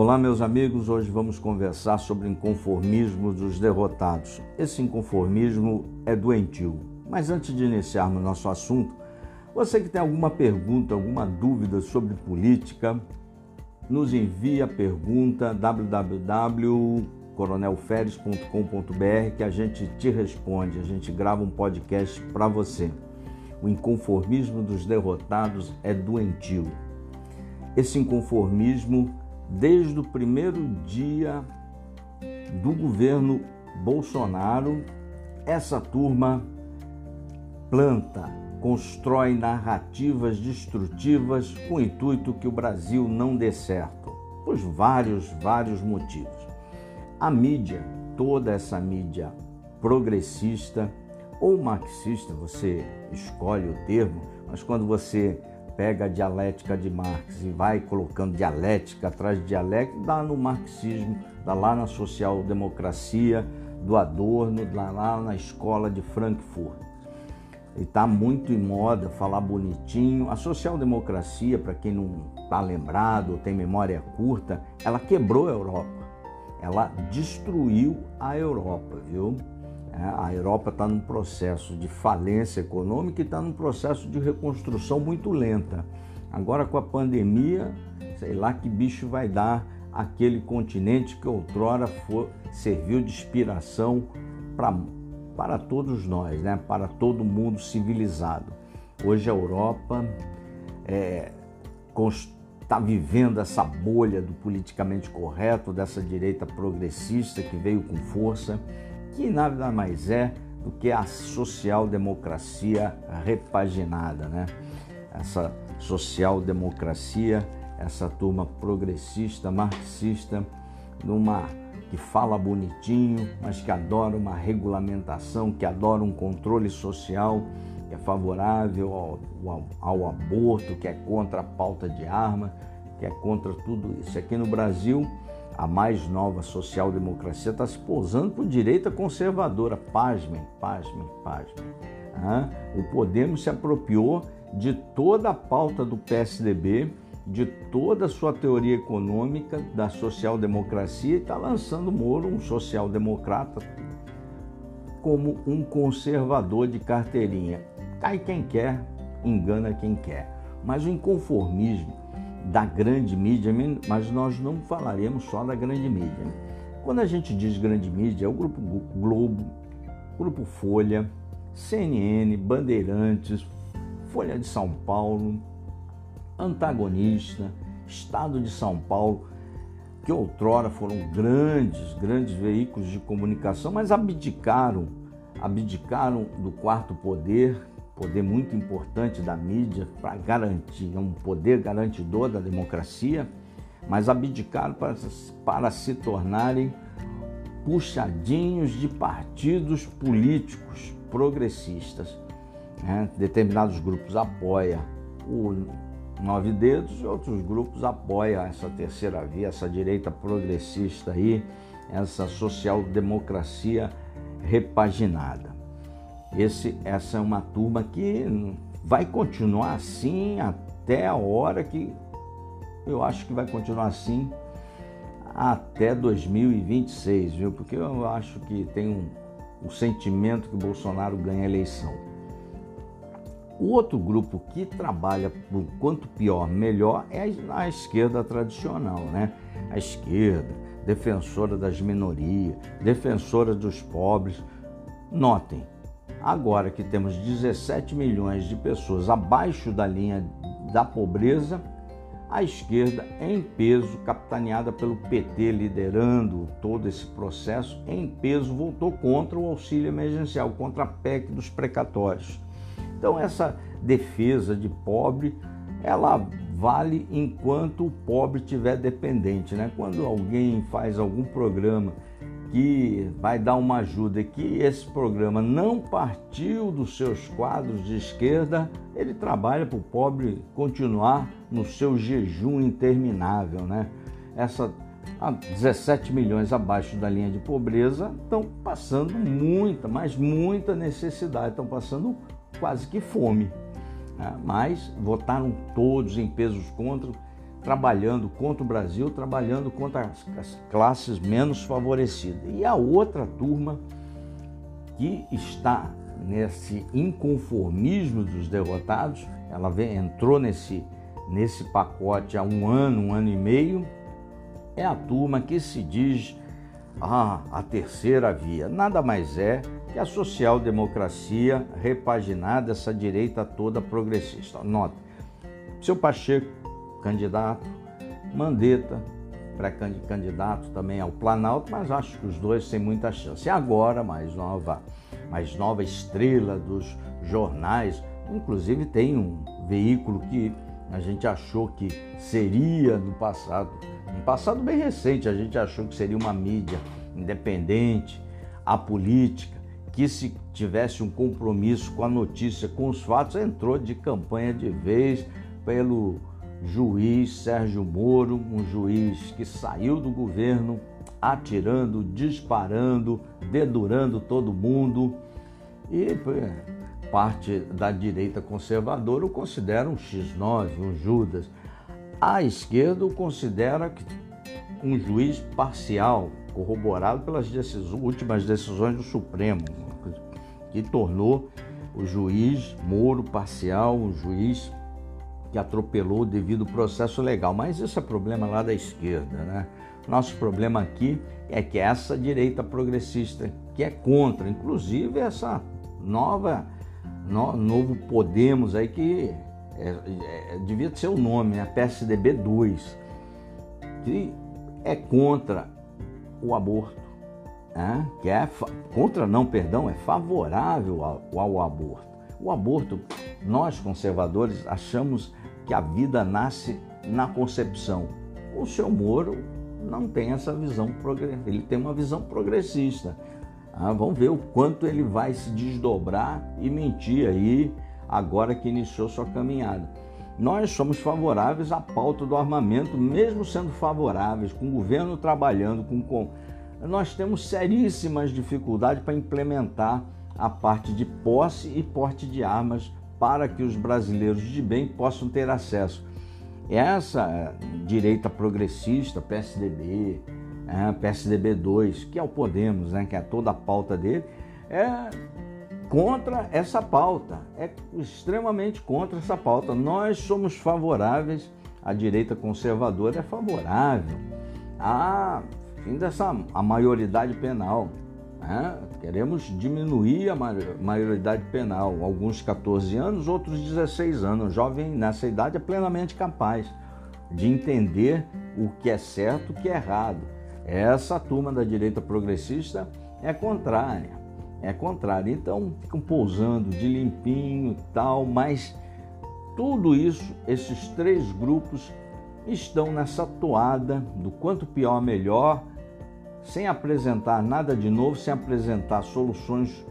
Olá, meus amigos. Hoje vamos conversar sobre inconformismo dos derrotados. Esse inconformismo é doentio. Mas antes de iniciarmos nosso assunto, você que tem alguma pergunta, alguma dúvida sobre política, nos envie a pergunta www.coronelferes.com.br que a gente te responde, a gente grava um podcast para você. O inconformismo dos derrotados é doentio. Esse inconformismo desde o primeiro dia do governo Bolsonaro, essa turma planta, constrói narrativas destrutivas com o intuito que o Brasil não dê certo, por vários, vários motivos. A mídia, toda essa mídia progressista ou marxista, você escolhe o termo, mas quando você pega a dialética de Marx e vai colocando dialética atrás de dialética, dá no marxismo, dá lá na social-democracia do Adorno, dá lá na escola de Frankfurt. E está muito em moda falar bonitinho. A social-democracia, para quem não está lembrado ou tem memória curta, ela quebrou a Europa. Ela destruiu a Europa, viu? É, a Europa está num processo de falência econômica e está num processo de reconstrução muito lenta. Agora, com a pandemia, sei lá que bicho vai dar aquele continente que outrora for, serviu de inspiração para, para todos nós, né? para todo mundo civilizado. Hoje a Europa está é, tá vivendo essa bolha do politicamente correto, dessa direita progressista que veio com força que nada mais é do que a social-democracia repaginada, né? Essa social-democracia, essa turma progressista, marxista, numa que fala bonitinho, mas que adora uma regulamentação, que adora um controle social, que é favorável ao, ao, ao aborto, que é contra a pauta de arma, que é contra tudo isso. Aqui no Brasil, a mais nova social-democracia está se pousando por direita conservadora. Pasmem, pasmem, pasmem. O Podemos se apropriou de toda a pauta do PSDB, de toda a sua teoria econômica da social-democracia e está lançando Moro, um social-democrata, como um conservador de carteirinha. Cai quem quer, engana quem quer. Mas o inconformismo da grande mídia, mas nós não falaremos só da grande mídia. Quando a gente diz grande mídia, é o Grupo Globo, Grupo Folha, CNN, Bandeirantes, Folha de São Paulo, Antagonista, Estado de São Paulo, que outrora foram grandes, grandes veículos de comunicação, mas abdicaram, abdicaram do quarto poder poder muito importante da mídia para garantir, é um poder garantidor da democracia, mas abdicaram para, para se tornarem puxadinhos de partidos políticos progressistas. Né? Determinados grupos apoiam o Nove Dedos e outros grupos apoiam essa terceira via, essa direita progressista aí, essa social-democracia repaginada. Esse, essa é uma turma que vai continuar assim até a hora que eu acho que vai continuar assim até 2026, viu? Porque eu acho que tem um, um sentimento que Bolsonaro ganha a eleição. O outro grupo que trabalha por quanto pior, melhor é a esquerda tradicional, né? A esquerda, defensora das minorias, defensora dos pobres. Notem, Agora que temos 17 milhões de pessoas abaixo da linha da pobreza, a esquerda em peso, capitaneada pelo PT liderando todo esse processo, em peso voltou contra o auxílio emergencial, contra a PEC dos precatórios. Então essa defesa de pobre, ela vale enquanto o pobre estiver dependente, né? Quando alguém faz algum programa que vai dar uma ajuda que esse programa não partiu dos seus quadros de esquerda, ele trabalha para o pobre continuar no seu jejum interminável, né? Essa 17 milhões abaixo da linha de pobreza estão passando muita, mas muita necessidade, estão passando quase que fome. Né? Mas votaram todos em pesos contra trabalhando contra o Brasil, trabalhando contra as, as classes menos favorecidas. E a outra turma que está nesse inconformismo dos derrotados, ela vem, entrou nesse, nesse pacote há um ano, um ano e meio, é a turma que se diz ah, a terceira via. Nada mais é que a social-democracia repaginada, essa direita toda progressista. Nota, seu Pacheco, candidato, Mandetta, pré-candidato também ao Planalto, mas acho que os dois têm muita chance. E agora, mais nova, mais nova estrela dos jornais, inclusive tem um veículo que a gente achou que seria no passado, um passado bem recente, a gente achou que seria uma mídia independente, apolítica, que se tivesse um compromisso com a notícia, com os fatos, entrou de campanha de vez pelo juiz Sérgio Moro, um juiz que saiu do governo atirando, disparando, dedurando todo mundo e parte da direita conservadora o considera um X9, um Judas. A esquerda o considera um juiz parcial, corroborado pelas decisões, últimas decisões do Supremo, que tornou o juiz Moro parcial, um juiz que atropelou devido ao processo legal. Mas isso é problema lá da esquerda, né? Nosso problema aqui é que essa direita progressista que é contra, inclusive essa nova no, novo Podemos aí que é, é, devia ser o nome, né? PSDB 2, que é contra o aborto, né? que é contra não, perdão, é favorável ao, ao aborto. O aborto, nós conservadores achamos que a vida nasce na concepção. O seu Moro não tem essa visão ele tem uma visão progressista. Ah, vamos ver o quanto ele vai se desdobrar e mentir aí agora que iniciou sua caminhada. Nós somos favoráveis à pauta do armamento, mesmo sendo favoráveis, com o governo trabalhando, com, com... nós temos seríssimas dificuldades para implementar a parte de posse e porte de armas para que os brasileiros de bem possam ter acesso. Essa eh, direita progressista, PSDB, é, PSDB 2, que é o Podemos, né, que é toda a pauta dele, é contra essa pauta, é extremamente contra essa pauta. Nós somos favoráveis, a direita conservadora é favorável a fim dessa a maioridade penal. Né? Queremos diminuir a maioridade penal, alguns 14 anos, outros 16 anos. O jovem nessa idade é plenamente capaz de entender o que é certo, o que é errado. Essa turma da direita progressista é contrária é contrário. Então ficam pousando de limpinho tal, mas tudo isso, esses três grupos estão nessa toada do quanto pior melhor, sem apresentar nada de novo, sem apresentar soluções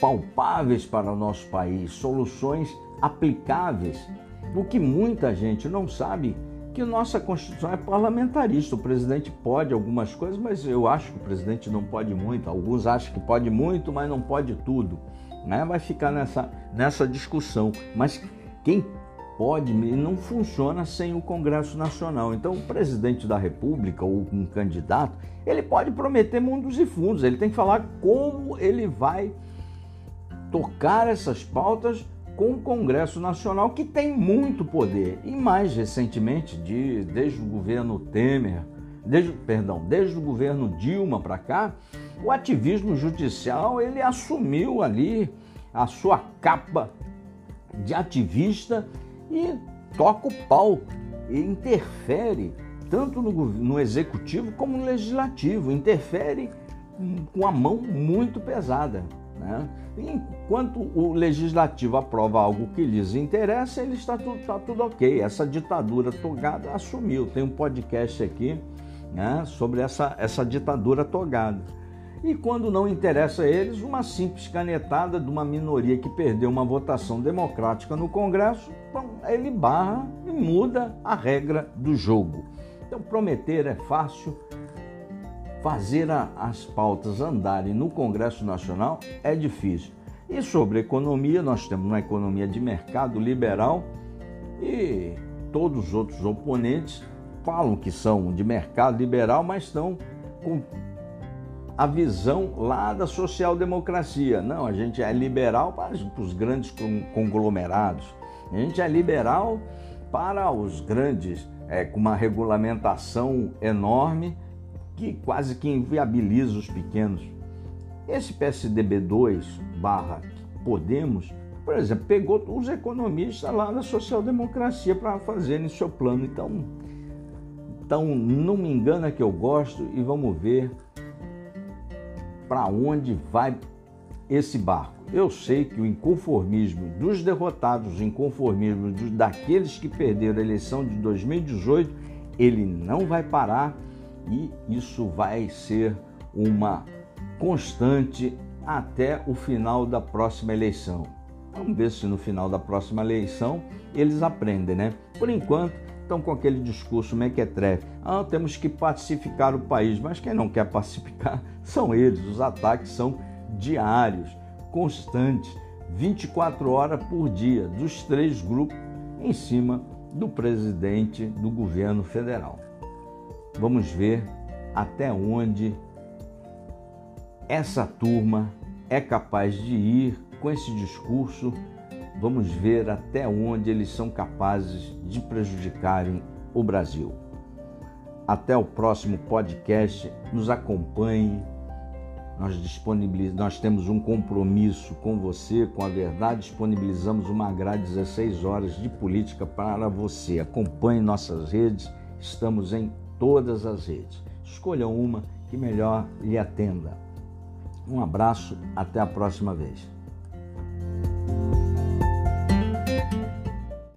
palpáveis para o nosso país, soluções aplicáveis. O que muita gente não sabe que nossa Constituição é parlamentarista. O presidente pode algumas coisas, mas eu acho que o presidente não pode muito. Alguns acham que pode muito, mas não pode tudo. Né? Vai ficar nessa, nessa discussão. Mas quem pode não funciona sem o Congresso Nacional. Então, o presidente da República ou um candidato, ele pode prometer mundos e fundos. Ele tem que falar como ele vai tocar essas pautas com o Congresso Nacional, que tem muito poder. E mais recentemente, de, desde o governo Temer, desde, perdão, desde o governo Dilma para cá, o ativismo judicial ele assumiu ali a sua capa de ativista e toca o pau e interfere tanto no, no executivo como no legislativo, interfere com a mão muito pesada. Né? Enquanto o legislativo aprova algo que lhes interessa, ele está tudo, está tudo ok. Essa ditadura togada assumiu. Tem um podcast aqui né, sobre essa, essa ditadura togada. E quando não interessa a eles, uma simples canetada de uma minoria que perdeu uma votação democrática no Congresso, ele barra e muda a regra do jogo. Então, prometer é fácil, fazer as pautas andarem no Congresso Nacional é difícil. E sobre economia, nós temos uma economia de mercado liberal e todos os outros oponentes falam que são de mercado liberal, mas estão com a visão lá da social-democracia. Não, a gente é liberal para os grandes conglomerados, a gente é liberal para os grandes, é, com uma regulamentação enorme que quase que inviabiliza os pequenos. Esse PSDB2 barra Podemos, por exemplo, pegou os economistas lá da social-democracia para fazerem seu plano. Então, então, não me engana que eu gosto e vamos ver para onde vai esse barco. Eu sei que o inconformismo dos derrotados, o inconformismo dos, daqueles que perderam a eleição de 2018, ele não vai parar e isso vai ser uma constante até o final da próxima eleição. Vamos ver se no final da próxima eleição eles aprendem, né? Por enquanto, estão com aquele discurso mequetrefe. Ah, temos que pacificar o país, mas quem não quer pacificar são eles. Os ataques são diários, constantes, 24 horas por dia, dos três grupos em cima do presidente do governo federal. Vamos ver até onde essa turma é capaz de ir com esse discurso Vamos ver até onde eles são capazes de prejudicarem o Brasil. Até o próximo podcast. Nos acompanhe. Nós, disponibiliz... Nós temos um compromisso com você, com a verdade. Disponibilizamos uma grade 16 horas de política para você. Acompanhe nossas redes. Estamos em todas as redes. Escolha uma que melhor lhe atenda. Um abraço, até a próxima vez.